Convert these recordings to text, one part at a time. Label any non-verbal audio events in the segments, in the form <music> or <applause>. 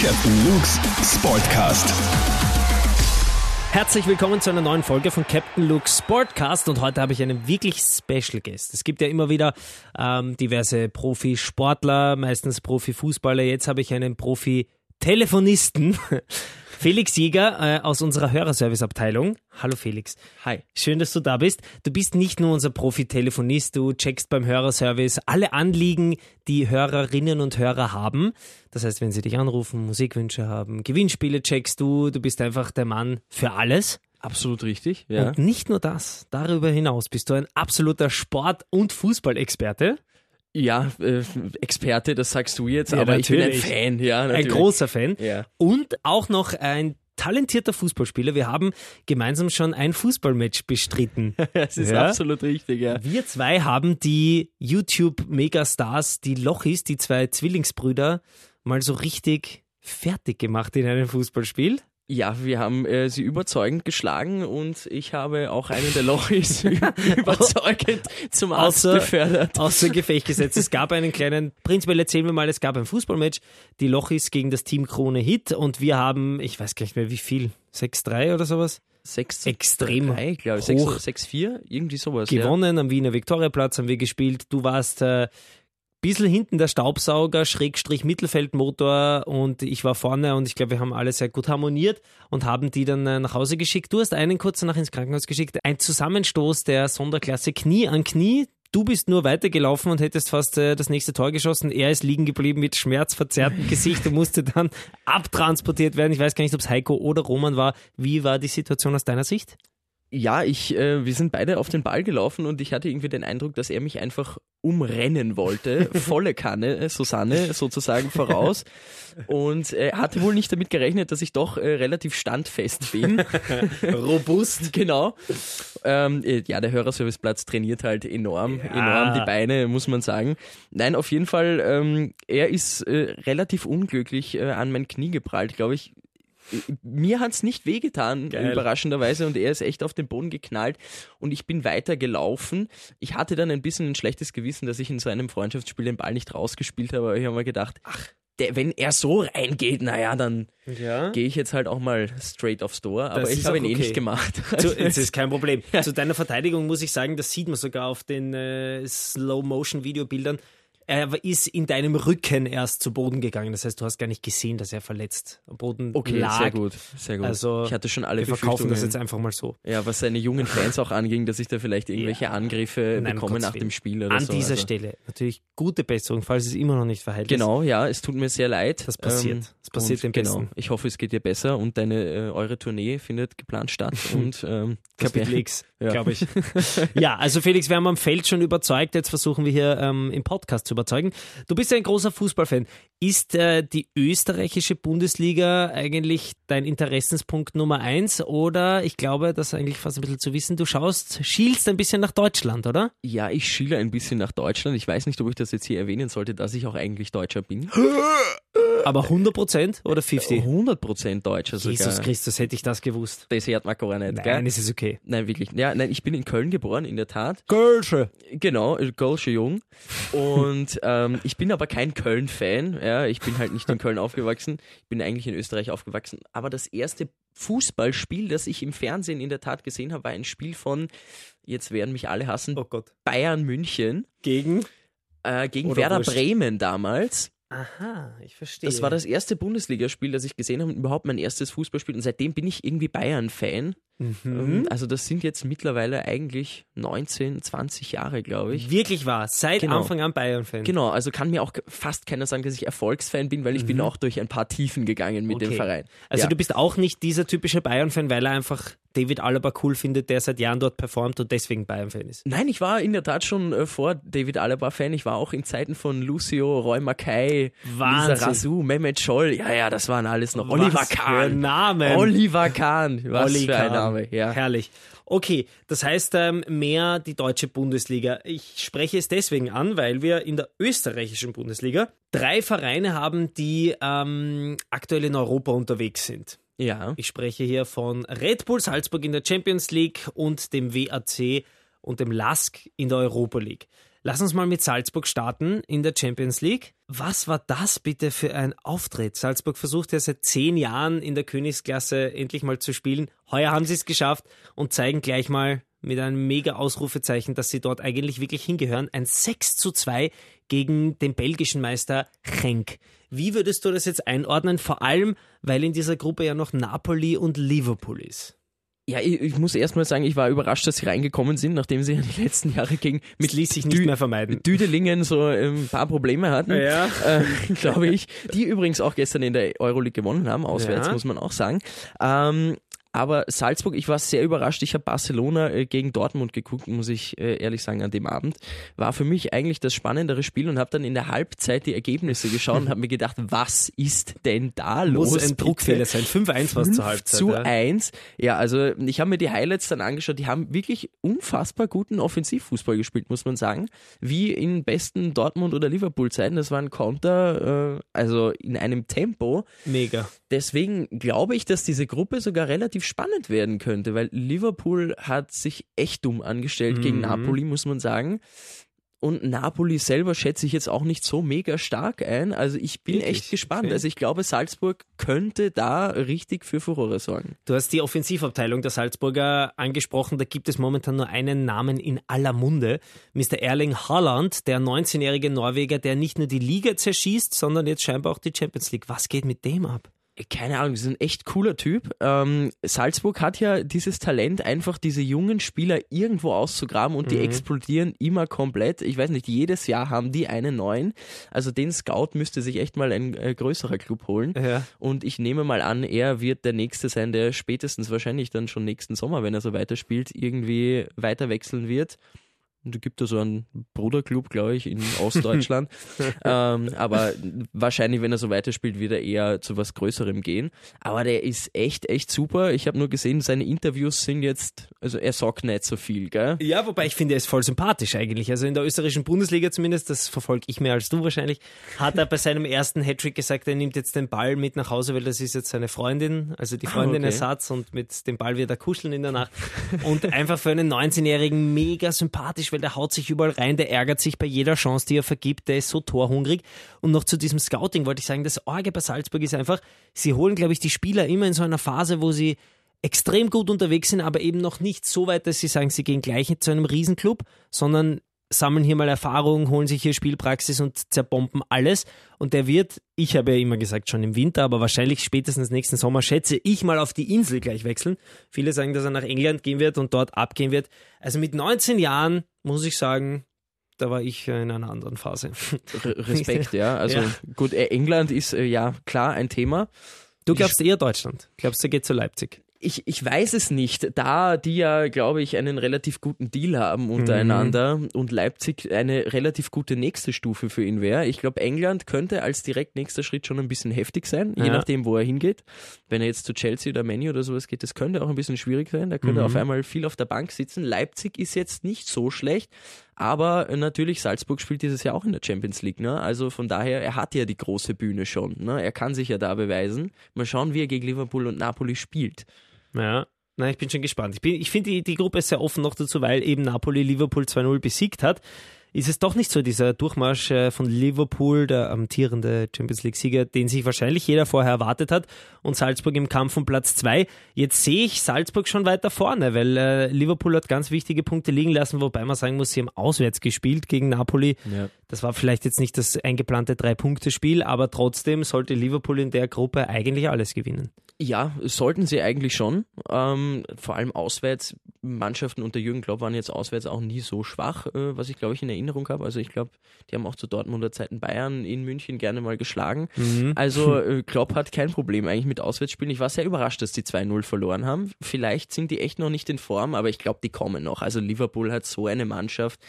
Captain Luke's Sportcast. Herzlich willkommen zu einer neuen Folge von Captain Luke Sportcast und heute habe ich einen wirklich Special Guest. Es gibt ja immer wieder ähm, diverse Profisportler, meistens Profifußballer. Jetzt habe ich einen Profi-Telefonisten. Felix Jäger äh, aus unserer Hörerservice-Abteilung. Hallo Felix. Hi. Schön, dass du da bist. Du bist nicht nur unser Profi-Telefonist, du checkst beim Hörerservice alle Anliegen, die Hörerinnen und Hörer haben. Das heißt, wenn sie dich anrufen, Musikwünsche haben, Gewinnspiele checkst du, du bist einfach der Mann für alles. Absolut richtig, ja. Und nicht nur das, darüber hinaus bist du ein absoluter Sport- und Fußballexperte. Ja, äh, Experte, das sagst du jetzt, Ja, aber ich bin ein natürlich. Fan, ja. Ein Natürlich. großer Fan. Ja. Und auch noch ein talentierter Fußballspieler. Wir haben gemeinsam schon ein Fußballmatch bestritten. <laughs> Das ist Ja. absolut richtig, ja. Wir zwei haben die YouTube-Megastars, die Lochis, die zwei Zwillingsbrüder, mal so richtig fertig gemacht in einem Fußballspiel. Ja, wir haben äh, sie überzeugend geschlagen und ich habe auch einen der Lochis <laughs> überzeugend zum Arzt Außer- befördert. Außer Gefecht gesetzt. Es gab einen kleinen, prinzipiell erzählen wir mal, es gab ein Fußballmatch, die Lochis gegen das Team Krone Hit und wir haben, ich weiß gar nicht mehr wie viel, 6-3 oder sowas, Sechs extrem drei, glaube ich. hoch. Sechs, sechs, vier, irgendwie sowas. gewonnen. Am Wiener Viktoriaplatz haben wir gespielt. Du warst äh, bisschen hinten der Staubsauger, Schrägstrich Mittelfeldmotor und ich war vorne und ich glaube, wir haben alle sehr gut harmoniert und haben die dann äh, nach Hause geschickt. Du hast einen kurz danach ins Krankenhaus geschickt. Ein Zusammenstoß der Sonderklasse Knie an Knie. Du bist nur weitergelaufen und hättest fast äh, das nächste Tor geschossen. Er ist liegen geblieben mit schmerzverzerrtem Gesicht und musste dann <laughs> abtransportiert werden. Ich weiß gar nicht, ob es Heiko oder Roman war. Wie war die Situation aus deiner Sicht? Ja, ich, äh, wir sind beide auf den Ball gelaufen und ich hatte irgendwie den Eindruck, dass er mich einfach umrennen wollte. <laughs> Volle Kanne, äh, Susanne sozusagen voraus. Und er hatte wohl nicht damit gerechnet, dass ich doch äh, relativ standfest bin. <laughs> Robust. genau. Ähm, äh, ja, der Hörerserviceplatz trainiert halt enorm, Ja. enorm die Beine, muss man sagen. Nein, auf jeden Fall, ähm, er ist äh, relativ unglücklich äh, an mein Knie geprallt, glaube ich. Mir hat's nicht wehgetan, Geil. überraschenderweise, und er ist echt auf den Boden geknallt und ich bin weiter gelaufen. Ich hatte dann ein bisschen ein schlechtes Gewissen, dass ich in so einem Freundschaftsspiel den Ball nicht rausgespielt habe, aber ich habe mir gedacht, ach, der, wenn er so reingeht, naja, dann Ja. gehe ich jetzt halt auch mal straight aufs Tor, aber Das ich habe ihn eh okay. nicht gemacht. Zu, das ist <laughs> kein Problem. Zu deiner Verteidigung muss ich sagen, das sieht man sogar auf den äh, Slow-Motion-Videobildern. Er ist in deinem Rücken erst zu Boden gegangen. Das heißt, du hast gar nicht gesehen, dass er verletzt am Boden Okay, lag. sehr gut, sehr gut. Also, ich hatte schon alle Wir verkaufen das jetzt einfach mal so. ja, was seine jungen Fans auch anging, dass ich da vielleicht irgendwelche Ja. Angriffe Nein, bekomme nach dem Spiel oder An so. dieser also, Stelle natürlich gute Besserung, falls es immer noch nicht verheilt ist. Genau, ja, es tut mir sehr leid. Das passiert. Das passiert dem Genau, Besten. ich hoffe, es geht dir besser und deine äh, eure Tournee findet geplant statt <laughs> und ähm, Kapitel X, <laughs> Ja. glaube ich. ja, also Felix, wir haben am Feld schon überzeugt. Jetzt versuchen wir hier ähm, im Podcast zu überzeugen. Du bist ja ein großer Fußballfan. Ist äh, die österreichische Bundesliga eigentlich dein Interessenspunkt Nummer eins? Oder ich glaube, das ist eigentlich fast ein bisschen zu wissen. Du schaust, schielst ein bisschen nach Deutschland, oder? Ja, ich schiele ein bisschen nach Deutschland. Ich weiß nicht, ob ich das jetzt hier erwähnen sollte, dass ich auch eigentlich Deutscher bin. <laughs> Aber 100 Prozent oder 50? 100% Deutscher sogar. Jesus Christus, hätte ich das gewusst. Das hört man gar nicht, Nein, gell? es ist okay. Nein, wirklich. Ja, nein, ich bin in Köln geboren, in der Tat. Kölsche. Genau, äh, Kölsche Jung. Und <laughs> ähm, ich bin aber kein Köln-Fan. Ja, ich bin halt nicht in Köln aufgewachsen. Ich bin eigentlich in Österreich aufgewachsen. Aber das erste Fußballspiel, das ich im Fernsehen in der Tat gesehen habe, war ein Spiel von, jetzt werden mich alle hassen, Oh Gott. Bayern München Gegen? äh, gegen Oder Werder wurscht. Bremen damals. Aha, ich verstehe. Das war das erste Bundesligaspiel, das ich gesehen habe und überhaupt mein erstes Fußballspiel. Und seitdem bin ich irgendwie Bayern-Fan. Mhm. Ähm, Also das sind jetzt mittlerweile eigentlich 19, 20 Jahre, glaube ich. Wirklich wahr. Seit Genau. Anfang an Bayern-Fan. Genau, also kann mir auch fast keiner sagen, dass ich Erfolgsfan bin, weil ich bin auch durch ein paar Tiefen gegangen mit dem Mhm. Okay. Verein. Also ja. du bist auch nicht dieser typische Bayern-Fan, weil er einfach David Alaba cool findet, der seit Jahren dort performt und deswegen Bayern-Fan ist. Nein, ich war in der Tat schon äh, vor David Alaba Fan. Ich war auch in Zeiten von Lucio, Roy Mackay. Lisa Mehmet Scholl. Ja, ja, das waren alles noch. Oliver Was für Kahn. Namen. Oliver Kahn. Was Olli für ein Kahn. Name. Ja. Herrlich. Okay, das heißt ähm, mehr die deutsche Bundesliga. Ich spreche es deswegen an, weil wir in der österreichischen Bundesliga drei Vereine haben, die ähm, aktuell in Europa unterwegs sind. ja. Ich spreche hier von Red Bull Salzburg in der Champions League und dem WAC und dem LASK in der Europa League. Lass uns mal mit Salzburg starten in der Champions League. Was war das bitte für ein Auftritt? Salzburg versucht ja seit zehn Jahren in der Königsklasse endlich mal zu spielen. Heuer haben sie es geschafft und zeigen gleich mal mit einem mega Ausrufezeichen, dass sie dort eigentlich wirklich hingehören. Ein 6 zu 2 gegen den belgischen Meister Genk. Wie würdest du das jetzt einordnen? Vor allem, weil in dieser Gruppe ja noch Napoli und Liverpool ist. Ja, ich, ich muss erstmal sagen, ich war überrascht, dass sie reingekommen sind, nachdem sie die letzten Jahre gegen mit ließ sich nicht Dü mehr vermeiden. Düdelingen so ein paar Probleme hatten, ja. äh, glaube ich. Die übrigens auch gestern in der Euroleague gewonnen haben, auswärts ja. muss man auch sagen. Ähm, aber Salzburg, ich war sehr überrascht. Ich habe Barcelona äh, gegen Dortmund geguckt, muss ich äh, ehrlich sagen, an dem Abend. War für mich eigentlich das spannendere Spiel und habe dann in der Halbzeit die Ergebnisse geschaut und habe mir gedacht, <laughs> was ist denn da los? Muss ein Druckfehler sein. 5-1 war es zur Halbzeit. zu ja. 1. Ja, also ich habe mir die Highlights dann angeschaut. Die haben wirklich unfassbar guten Offensivfußball gespielt, muss man sagen. Wie in besten Dortmund- oder Liverpool-Zeiten. Das war ein Konter, äh, also in einem Tempo. Mega. Deswegen glaube ich, dass diese Gruppe sogar relativ spannend werden könnte, weil Liverpool hat sich echt dumm angestellt mhm. gegen Napoli, muss man sagen. Und Napoli selber schätze ich jetzt auch nicht so mega stark ein. Also ich bin Wirklich? echt gespannt. Okay. Also ich glaube, Salzburg könnte da richtig für Furore sorgen. Du hast die Offensivabteilung der Salzburger angesprochen. Da gibt es momentan nur einen Namen in aller Munde. Mr. Erling Haaland, der 19-jährige Norweger, der nicht nur die Liga zerschießt, sondern jetzt scheinbar auch die Champions League. Was geht mit dem ab? Keine Ahnung, das ist ein echt cooler Typ. Ähm, Salzburg hat ja dieses Talent, einfach diese jungen Spieler irgendwo auszugraben und die mhm. explodieren immer komplett. Ich weiß nicht, jedes Jahr haben die einen neuen. Also den Scout müsste sich echt mal ein äh, größerer Club holen. Ja. Und ich nehme mal an, er wird der Nächste sein, der spätestens wahrscheinlich dann schon nächsten Sommer, wenn er so weiterspielt, irgendwie weiter wechseln wird. Und es gibt da so einen Bruderclub, glaube ich, in Ostdeutschland. <laughs> ähm, aber wahrscheinlich, wenn er so weiterspielt, wird er eher zu was Größerem gehen. Aber der ist echt, echt super. Ich habe nur gesehen, seine Interviews sind jetzt, also er sagt nicht so viel, gell? Ja, wobei ich finde, er ist voll sympathisch eigentlich. Also in der österreichischen Bundesliga zumindest, das verfolge ich mehr als du wahrscheinlich, hat er bei <laughs> seinem ersten Hattrick gesagt, er nimmt jetzt den Ball mit nach Hause, weil das ist jetzt seine Freundin, also die ah, Freundin ah, okay. Ersatz und mit dem Ball wird er kuscheln in der Nacht. Und einfach für einen 19-Jährigen mega sympathisch sympathisch, weil der haut sich überall rein, der ärgert sich bei jeder Chance, die er vergibt, der ist so torhungrig. Und noch zu diesem Scouting wollte ich sagen, das Orge bei Salzburg ist einfach, sie holen, glaube ich, die Spieler immer in so einer Phase, wo sie extrem gut unterwegs sind, aber eben noch nicht so weit, dass sie sagen, sie gehen gleich zu einem Riesenclub, sondern sammeln hier mal Erfahrung, holen sich hier Spielpraxis und zerbomben alles. Und der wird, ich habe ja immer gesagt, schon im Winter, aber wahrscheinlich spätestens nächsten Sommer, schätze ich mal auf die Insel gleich wechseln. Viele sagen, dass er nach England gehen wird und dort abgehen wird. Also mit 19 Jahren muss ich sagen, da war ich in einer anderen Phase. Respekt, ja. <laughs> Also ja. gut, England ist äh, ja klar ein Thema. Du glaubst eher Deutschland. Glaubst du, geht zu Leipzig? Ich, ich weiß es nicht, da die ja, glaube ich, einen relativ guten Deal haben untereinander mhm. und Leipzig eine relativ gute nächste Stufe für ihn wäre. Ich glaube, England könnte als direkt nächster Schritt schon ein bisschen heftig sein, je ja. nachdem, wo er hingeht. Wenn er jetzt zu Chelsea oder Menu oder sowas geht, das könnte auch ein bisschen schwierig sein. Da könnte mhm. er auf einmal viel auf der Bank sitzen. Leipzig ist jetzt nicht so schlecht, aber natürlich, Salzburg spielt dieses Jahr auch in der Champions League. Ne? Also von daher, er hat ja die große Bühne schon. Ne? Er kann sich ja da beweisen. Mal schauen, wie er gegen Liverpool und Napoli spielt. Ja. Nein, ich bin schon gespannt. Ich, ich finde die, die Gruppe sehr offen noch dazu, weil eben Napoli Liverpool 2-0 besiegt hat ist es doch nicht so dieser Durchmarsch äh, von Liverpool, der amtierende Champions League-Sieger, den sich wahrscheinlich jeder vorher erwartet hat, und Salzburg im Kampf um Platz 2. Jetzt sehe ich Salzburg schon weiter vorne, weil äh, Liverpool hat ganz wichtige Punkte liegen lassen, wobei man sagen muss, sie haben auswärts gespielt gegen Napoli. Ja. Das war vielleicht jetzt nicht das eingeplante Drei-Punkte-Spiel, aber trotzdem sollte Liverpool in der Gruppe eigentlich alles gewinnen. Ja, sollten sie eigentlich schon. Ähm, vor allem auswärts. Mannschaften unter Jürgen Klopp waren jetzt auswärts auch nie so schwach, äh, was ich glaube ich in Erinnerung habe. Also ich glaube, die haben auch zu Dortmunder Zeiten Bayern in München gerne mal geschlagen. Mhm. Also <laughs> äh, Klopp hat kein Problem eigentlich mit Auswärtsspielen. Ich war sehr überrascht, dass die 2-0 verloren haben. Vielleicht sind die echt noch nicht in Form, aber ich glaube, die kommen noch. Also Liverpool hat so eine Mannschaft,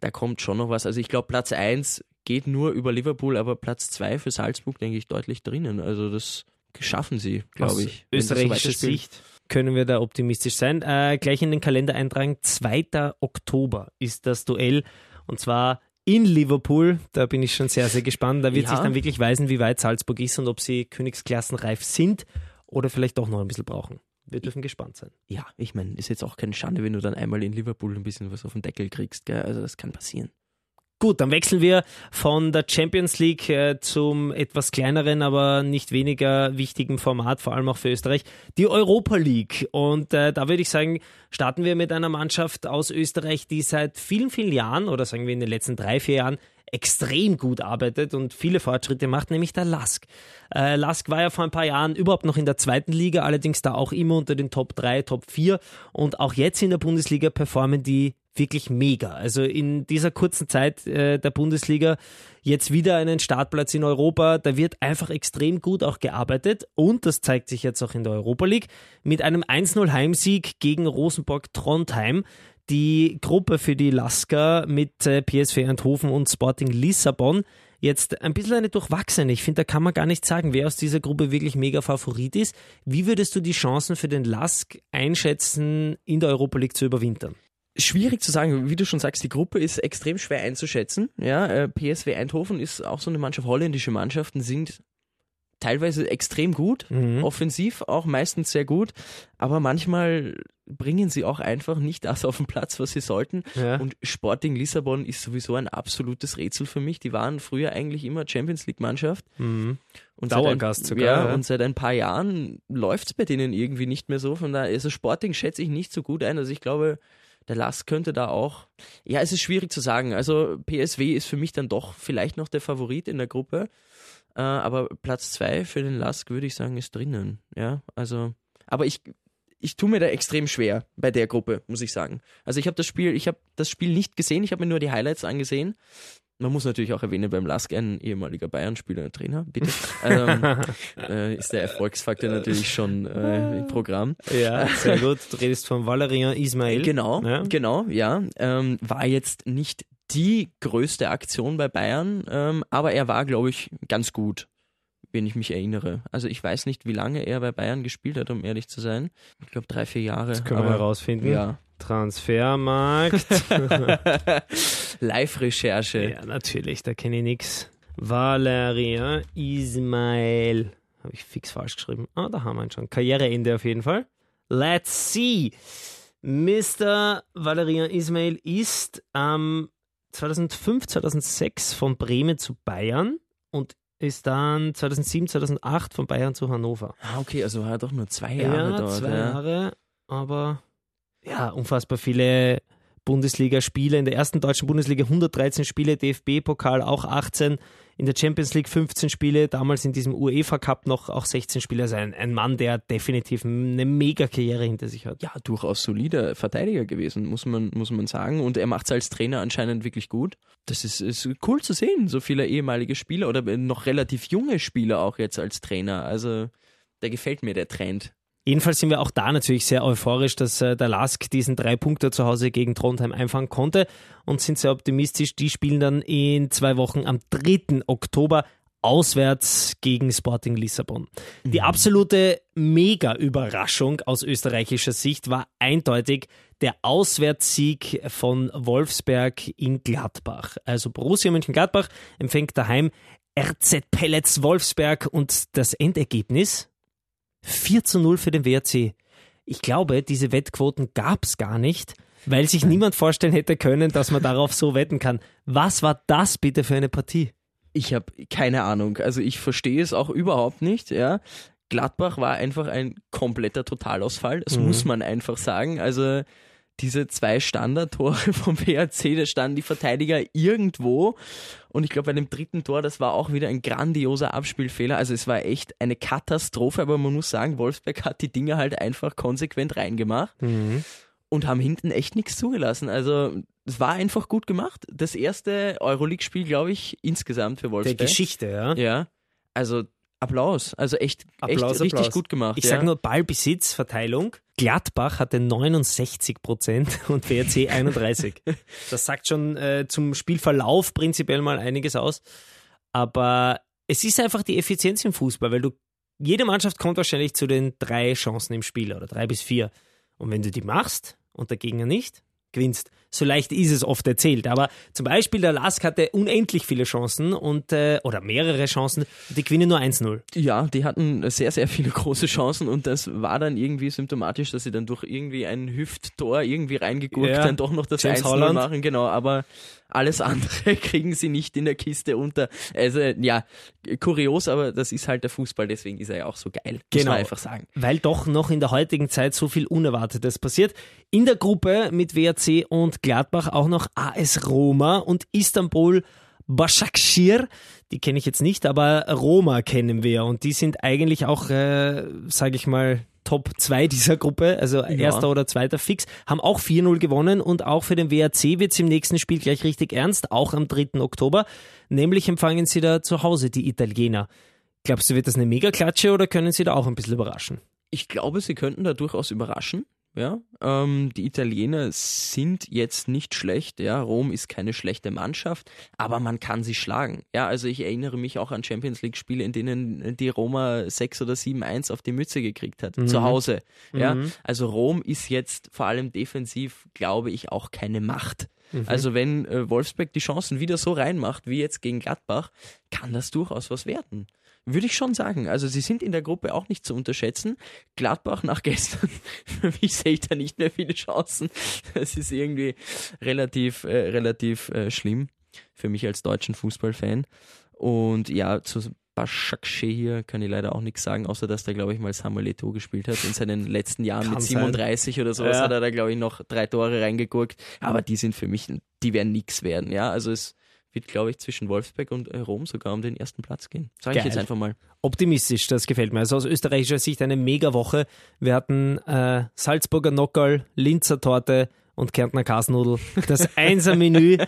da kommt schon noch was. Also ich glaube, Platz 1 geht nur über Liverpool, aber Platz 2 für Salzburg, denke ich, deutlich drinnen. Also das schaffen sie, glaube ich. Österreichischer so Sicht können wir da optimistisch sein. Äh, gleich in den Kalender eintragen, 2. Oktober ist das Duell und zwar in Liverpool. Da bin ich schon sehr, sehr gespannt. Da wird ja. sich dann wirklich weisen, wie weit Salzburg ist und ob sie Königsklassenreif sind oder vielleicht doch noch ein bisschen brauchen. Wir dürfen gespannt sein. Ja, ich meine, ist jetzt auch keine Schande, wenn du dann einmal in Liverpool ein bisschen was auf den Deckel kriegst. Gell? Also das kann passieren. Gut, dann wechseln wir von der Champions League äh, zum etwas kleineren, aber nicht weniger wichtigen Format, vor allem auch für Österreich, die Europa League. Und äh, da würde ich sagen, starten wir mit einer Mannschaft aus Österreich, die seit vielen, vielen Jahren oder sagen wir in den letzten drei, vier Jahren extrem gut arbeitet und viele Fortschritte macht, nämlich der Lask. Äh, Lask war ja vor ein paar Jahren überhaupt noch in der zweiten Liga, allerdings da auch immer unter den Top 3, Top 4 und auch jetzt in der Bundesliga performen die wirklich mega. Also in dieser kurzen Zeit äh, der Bundesliga jetzt wieder einen Startplatz in Europa. Da wird einfach extrem gut auch gearbeitet und das zeigt sich jetzt auch in der Europa League mit einem 1-0 Heimsieg gegen Rosenborg Trondheim. Die Gruppe für die Lasker mit äh, PSV Eindhoven und Sporting Lissabon jetzt ein bisschen eine durchwachsene. Ich finde, da kann man gar nicht sagen, wer aus dieser Gruppe wirklich mega Favorit ist. Wie würdest du die Chancen für den Lask einschätzen, in der Europa League zu überwintern? Schwierig zu sagen, wie du schon sagst, die Gruppe ist extrem schwer einzuschätzen. Ja, äh, PSW Eindhoven ist auch so eine Mannschaft, holländische Mannschaften sind teilweise extrem gut, mhm. offensiv auch meistens sehr gut, aber manchmal bringen sie auch einfach nicht das auf den Platz, was sie sollten. Ja. Und Sporting Lissabon ist sowieso ein absolutes Rätsel für mich. Die waren früher eigentlich immer Champions League Mannschaft. Mhm. Und Dauergast ein, sogar. Ja, ja, und seit ein paar Jahren läuft es bei denen irgendwie nicht mehr so. Von daher, also Sporting schätze ich nicht so gut ein. Also ich glaube, der Lass könnte da auch. Ja, es ist schwierig zu sagen. Also PSW ist für mich dann doch vielleicht noch der Favorit in der Gruppe. Äh, aber Platz zwei für den Lask würde ich sagen, ist drinnen. Ja, also. Aber ich, ich tue mir da extrem schwer bei der Gruppe, muss ich sagen. Also ich habe das Spiel, ich habe das Spiel nicht gesehen, ich habe mir nur die Highlights angesehen. Man muss natürlich auch erwähnen, beim Lask ein ehemaliger Bayern-Spieler, Trainer, bitte. ähm, <laughs> äh, ist der Erfolgsfaktor natürlich schon äh, im Programm. Ja, sehr gut. Du redest von Valerian Ismail. Genau, ja. genau, ja. Ähm, war jetzt nicht die größte Aktion bei Bayern, ähm, aber er war, glaube ich, ganz gut, wenn ich mich erinnere. Also ich weiß nicht, wie lange er bei Bayern gespielt hat, um ehrlich zu sein. Ich glaube drei, vier Jahre. Das können aber, wir herausfinden. Ja. Transfermarkt. <laughs> Live-Recherche. Ja, natürlich, da kenne ich nichts. Valerian Ismail. Habe ich fix falsch geschrieben. Ah, da haben wir ihn schon. Karriereende auf jeden Fall. Let's see. Mr. Valerian Ismail ist ähm, 2005, 2006 von Bremen zu Bayern und ist dann 2007, 2008 von Bayern zu Hannover. Ah, okay, also war er doch nur zwei Jahre ja, dort. Zwei ja. Jahre, aber ja, unfassbar viele Bundesligaspiele. In der ersten deutschen Bundesliga 113 Spiele, DFB-Pokal auch 18, in der Champions League 15 Spiele, damals in diesem UEFA Cup noch auch 16 Spiele. Also ein, ein Mann, der definitiv eine mega Karriere hinter sich hat. Ja, durchaus solider Verteidiger gewesen, muss man, muss man sagen. Und er macht es als Trainer anscheinend wirklich gut. Das ist, ist cool zu sehen, so viele ehemalige Spieler oder noch relativ junge Spieler auch jetzt als Trainer. Also da gefällt mir der Trend. Jedenfalls sind wir auch da natürlich sehr euphorisch, dass äh, der Lask diesen drei Punkte zu Hause gegen Trondheim einfangen konnte und sind sehr optimistisch. Die spielen dann in zwei Wochen am 3. Oktober auswärts gegen Sporting Lissabon. Die mhm. absolute Mega-Überraschung aus österreichischer Sicht war eindeutig der Auswärtssieg von Wolfsberg in Gladbach. Also Borussia Mönchengladbach empfängt daheim RZ Pellets Wolfsberg und das Endergebnis 4 zu 0 für den WRC. Ich glaube, diese Wettquoten gab es gar nicht, weil sich niemand vorstellen hätte können, dass man darauf so wetten kann. Was war das bitte für eine Partie? Ich habe keine Ahnung. Also ich verstehe es auch überhaupt nicht. Ja. Gladbach war einfach ein kompletter Totalausfall. Das mhm. muss man einfach sagen. Also diese zwei Standardtore <laughs> vom WRC, da standen die Verteidiger irgendwo. Und ich glaube, bei dem dritten Tor, das war auch wieder ein grandioser Abspielfehler. Also es war echt eine Katastrophe, aber man muss sagen, Wolfsberg hat die Dinge halt einfach konsequent reingemacht. Mhm. Und haben hinten echt nichts zugelassen. Also es war einfach gut gemacht. Das erste Euroleague-Spiel, glaube ich, insgesamt für Wolfsberg. Der Geschichte, ja. Ja. Also Applaus. Also echt, Applaus, echt richtig gut gemacht. Ich ja. sage nur Ballbesitz, Verteilung. Gladbach hatte 69 Prozent <laughs> und WRC 31. das sagt schon äh, zum Spielverlauf prinzipiell mal einiges aus. Aber es ist einfach die Effizienz im Fußball, weil du jede Mannschaft kommt wahrscheinlich zu den drei Chancen im Spiel oder drei bis vier. Und wenn du die machst und der Gegner nicht, gewinnst. So leicht ist es oft erzählt. Aber zum Beispiel der Lask hatte unendlich viele Chancen und äh, oder mehrere Chancen, die gewinnen nur 1-0. Ja, die hatten sehr, sehr viele große Chancen und das war dann irgendwie symptomatisch, dass sie dann durch irgendwie ein Hüfttor irgendwie reingegurkt Ja, dann doch noch das James 1 Holland. machen, genau, aber alles andere <laughs> kriegen sie nicht in der Kiste unter. Also ja, kurios, aber das ist halt der Fußball, deswegen ist er ja auch so geil. Muss Genau. man einfach sagen. weil doch noch in der heutigen Zeit so viel Unerwartetes passiert. In der Gruppe mit WRC und Gladbach auch noch AS Roma und Istanbul Başakşehir. Die kenne ich jetzt nicht, aber Roma kennen wir und die sind eigentlich auch, äh, sage ich mal, Top 2 dieser Gruppe, also erster oder zweiter Fix, haben auch 4-0 gewonnen und auch für den WRC wird es im nächsten Spiel gleich richtig ernst, auch am 3. Oktober. Nämlich empfangen sie da zu Hause die Italiener. Glaubst du, wird das eine Megaklatsche oder können sie da auch ein bisschen überraschen? Ich glaube, sie könnten da durchaus überraschen. Ja, ähm, die Italiener sind jetzt nicht schlecht. Ja, Rom ist keine schlechte Mannschaft, aber man kann sie schlagen. Ja, also ich erinnere mich auch an Champions League Spiele, in denen die Roma 6 oder 7-1 auf die Mütze gekriegt hat, zu Hause. Ja, also Rom ist jetzt vor allem defensiv, glaube ich, auch keine Macht. Also wenn äh, Wolfsburg die Chancen wieder so reinmacht wie jetzt gegen Gladbach, kann das durchaus was werden. Würde ich schon sagen. Also sie sind in der Gruppe auch nicht zu unterschätzen. Gladbach nach <laughs> gestern, für mich sehe ich da nicht mehr viele Chancen. Das ist irgendwie relativ, äh, relativ äh, schlimm für mich als deutschen Fußballfan. Und ja, zu Başakşehir hier kann ich leider auch nichts sagen, außer dass der, glaube ich, mal Samuel Eto'o gespielt hat. In seinen letzten Jahren Kann mit sein. 37 oder sowas Ja. hat er da, glaube ich, noch drei Tore reingegurkt. Aber die sind für mich, die werden nichts werden. Ja, also es wird, glaube ich, zwischen Wolfsburg und äh, Rom sogar um den ersten Platz gehen. Sage ich jetzt einfach mal. optimistisch, das gefällt mir. Also aus österreichischer Sicht eine Mega-Woche. Wir hatten äh, Salzburger Nockerl, Linzer Torte und Kärntner Kasnudel. Das Einser-Menü.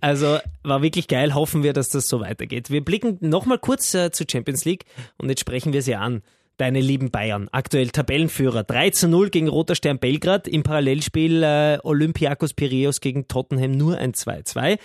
Also war wirklich geil. Hoffen wir, dass das so weitergeht. Wir blicken nochmal kurz äh, zur Champions League und jetzt sprechen wir sie an. Deine lieben Bayern, aktuell Tabellenführer. 3 zu 0 gegen Roter Stern Belgrad. Im Parallelspiel äh, Olympiakos Piraeus gegen Tottenham nur ein 2-2.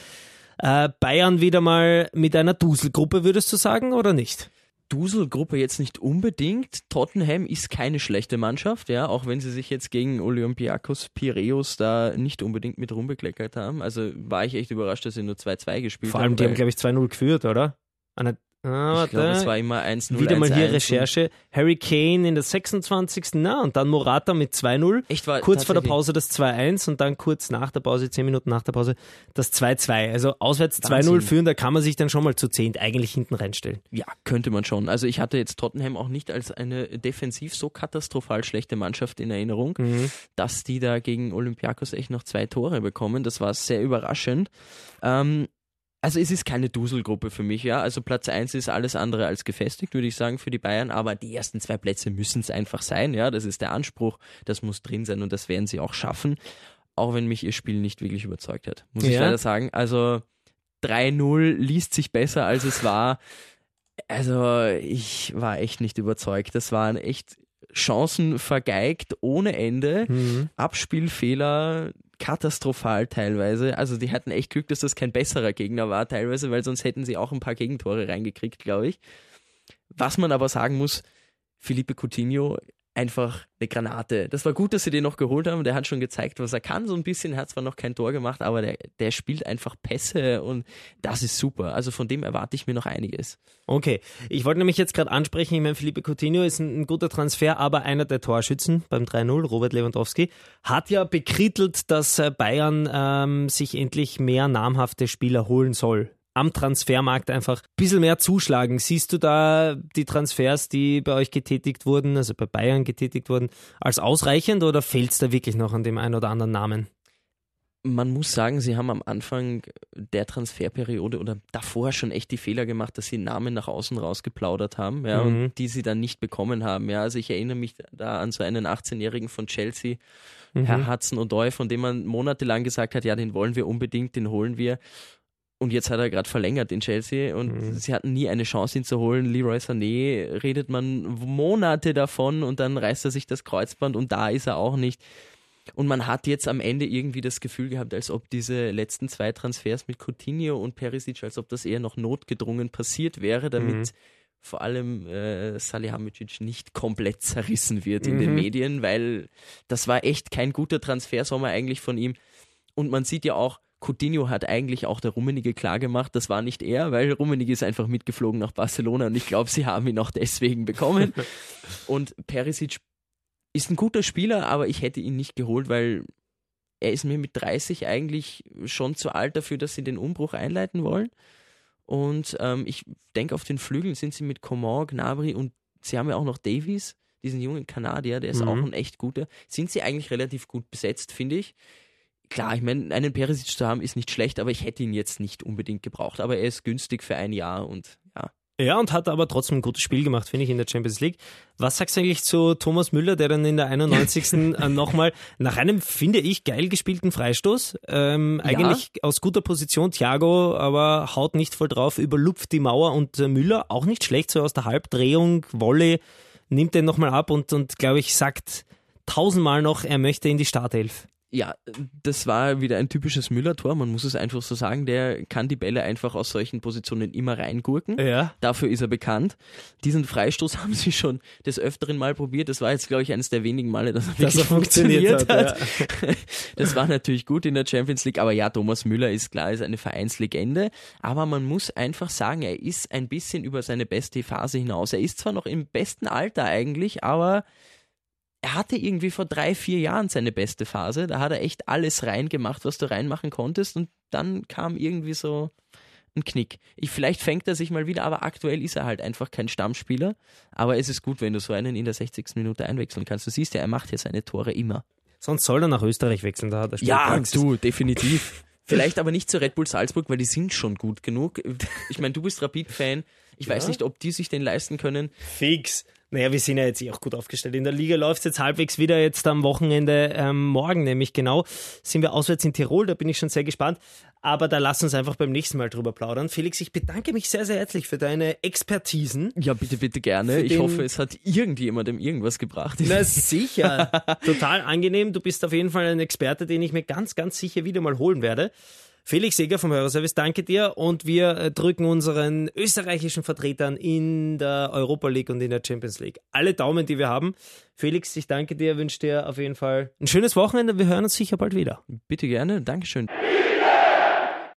Äh, Bayern wieder mal mit einer Duselgruppe, würdest du sagen, oder nicht? Dusel-Gruppe jetzt nicht unbedingt. Tottenham ist keine schlechte Mannschaft, ja, auch wenn sie sich jetzt gegen Olympiakos Piraeus da nicht unbedingt mit rumbekleckert haben. Also war ich echt überrascht, dass sie nur 2-2 gespielt Vor allem, haben. die haben, glaube ich, 2-0 geführt, oder? Eine, ah, ich glaube, es war immer 1-0. Wieder mal hier 1-1 Recherche. Harry Kane in der 26. Na, und dann Morata mit 2-0. Echt war Kurz vor der Pause das 2-1 und dann kurz nach der Pause, 10 Minuten nach der Pause, das 2-2. Also auswärts 2-0 Wahnsinn. führen, da kann man sich dann schon mal zu 10 eigentlich hinten reinstellen. Ja, könnte man schon. Also ich hatte jetzt Tottenham auch nicht als eine defensiv so katastrophal schlechte Mannschaft in Erinnerung, dass die da gegen Olympiakos echt noch zwei Tore bekommen. Das war sehr überraschend. Ähm, also es ist keine Duselgruppe für mich, ja. Also Platz 1 ist alles andere als gefestigt, würde ich sagen, für die Bayern, aber die ersten zwei Plätze müssen es einfach sein, ja. Das ist der Anspruch, das muss drin sein und das werden sie auch schaffen. Auch wenn mich ihr Spiel nicht wirklich überzeugt hat, muss ich Ja. leider sagen. Also 3-0 liest sich besser, als es war. Also, ich war echt nicht überzeugt. Das waren echt Chancen vergeigt ohne Ende. Abspielfehler katastrophal teilweise. Also, die hatten echt Glück, dass das kein besserer Gegner war teilweise, weil sonst hätten sie auch ein paar Gegentore reingekriegt, glaube ich. Was man aber sagen muss, Felipe Coutinho einfach eine Granate. Das war gut, dass sie den noch geholt haben. Der hat schon gezeigt, was er kann, so ein bisschen. Hat zwar noch kein Tor gemacht, aber der, der spielt einfach Pässe und das ist super. Also von dem erwarte ich mir noch einiges. Okay, ich wollte nämlich jetzt gerade ansprechen, ich meine, Felipe Coutinho ist ein, ein guter Transfer, aber einer der Torschützen beim 3-0, Robert Lewandowski, hat ja bekrittelt, dass äh, Bayern ähm, sich endlich mehr namhafte Spieler holen soll. Am Transfermarkt einfach ein bisschen mehr zuschlagen. Siehst du da die Transfers, die bei euch getätigt wurden, also bei Bayern getätigt wurden, als ausreichend oder fehlt es da wirklich noch an dem einen oder anderen Namen? Man muss sagen, sie haben am Anfang der Transferperiode oder davor schon echt die Fehler gemacht, dass sie Namen nach außen rausgeplaudert haben, ja, Mhm. und die sie dann nicht bekommen haben. Ja, also ich erinnere mich da an so einen 18-Jährigen von Chelsea, Herr Hudson Odoi, von dem man monatelang gesagt hat, ja, den wollen wir unbedingt, den holen wir. Und jetzt hat er gerade verlängert in Chelsea und sie hatten nie eine Chance, ihn zu holen. Leroy Sané redet man Monate davon und dann reißt er sich das Kreuzband und da ist er auch nicht. Und man hat jetzt am Ende irgendwie das Gefühl gehabt, als ob diese letzten zwei Transfers mit Coutinho und Perisic, als ob das eher noch notgedrungen passiert wäre, damit vor allem äh, Salihamidzic nicht komplett zerrissen wird in den Mhm. Medien, weil das war echt kein guter Transfersommer eigentlich von ihm. und man sieht ja auch, Coutinho hat eigentlich auch der Rummenigge klar gemacht, das war nicht er, weil Rummenigge ist einfach mitgeflogen nach Barcelona und ich glaube, sie haben ihn auch deswegen bekommen. <laughs> und Perisic ist ein guter Spieler, aber ich hätte ihn nicht geholt, weil er ist mir mit 30 eigentlich schon zu alt dafür, dass sie den Umbruch einleiten wollen. Und ähm, ich denke, auf den Flügeln sind sie mit Coman, Gnabry und sie haben ja auch noch Davies, diesen jungen Kanadier, der ist mhm. auch ein echt guter. Sind sie eigentlich relativ gut besetzt, finde ich. Klar, ich meine, einen Perisic zu haben ist nicht schlecht, aber ich hätte ihn jetzt nicht unbedingt gebraucht. Aber er ist günstig für ein Jahr und ja, ja, und hat aber trotzdem ein gutes Spiel gemacht, finde ich, in der Champions League. Was sagst du eigentlich zu Thomas Müller, der dann in der 91. <laughs> Äh, nochmal nach einem, finde ich, geil gespielten Freistoß, ähm, ja. eigentlich aus guter Position, Thiago, aber haut nicht voll drauf, überlupft die Mauer und äh, Müller auch nicht schlecht, so aus der Halbdrehung, Wolle, nimmt den nochmal ab und, und glaube ich, sagt tausendmal noch, er möchte in die Startelf ja, das war wieder ein typisches Müller-Tor, man muss es einfach so sagen. Der kann die Bälle einfach aus solchen Positionen immer reingurken. Ja. Dafür ist er bekannt. Diesen Freistoß <laughs> haben sie schon des Öfteren mal probiert. Das war jetzt, glaube ich, eines der wenigen Male, dass er wirklich er funktioniert, funktioniert, hat. Ja. <laughs> Das war natürlich gut in der Champions League, aber ja, Thomas Müller ist klar, ist eine Vereinslegende. Aber man muss einfach sagen, er ist ein bisschen über seine beste Phase hinaus. Er ist zwar noch im besten Alter eigentlich, aber er hatte irgendwie vor drei, vier Jahren seine beste Phase. Da hat er echt alles reingemacht, was du reinmachen konntest. Und dann kam irgendwie so ein Knick. Ich, vielleicht fängt er sich mal wieder, aber aktuell ist er halt einfach kein Stammspieler. Aber es ist gut, wenn du so einen in der 60. Minute einwechseln kannst. Du siehst ja, er macht ja seine Tore immer. Sonst soll er nach Österreich wechseln, da hat er Ja, du, definitiv. Vielleicht aber nicht zu Red Bull Salzburg, weil die sind schon gut genug. Ich meine, du bist Rapid-Fan. Ich ja? weiß nicht, ob die sich den leisten können. Fix. Naja, wir sind ja jetzt eh auch gut aufgestellt. In der Liga läuft es jetzt halbwegs wieder jetzt am Wochenende ähm, morgen, nämlich genau, sind wir auswärts in Tirol, da bin ich schon sehr gespannt. Aber da lass uns einfach beim nächsten Mal drüber plaudern. Felix, ich bedanke mich sehr, sehr herzlich für deine Expertisen. Ja, bitte, bitte gerne. Ich hoffe, es hat irgendjemandem irgendwas gebracht. Na <laughs> sicher. Total angenehm. Du bist auf jeden Fall ein Experte, den ich mir ganz, ganz sicher wieder mal holen werde. Felix Seger vom Hörerservice, danke dir und wir äh, drücken unseren österreichischen Vertretern in der Europa League und in der Champions League alle Daumen, die wir haben. Felix, ich danke dir, wünsche dir auf jeden Fall ein schönes Wochenende. Wir hören uns sicher bald wieder. Bitte gerne, Dankeschön.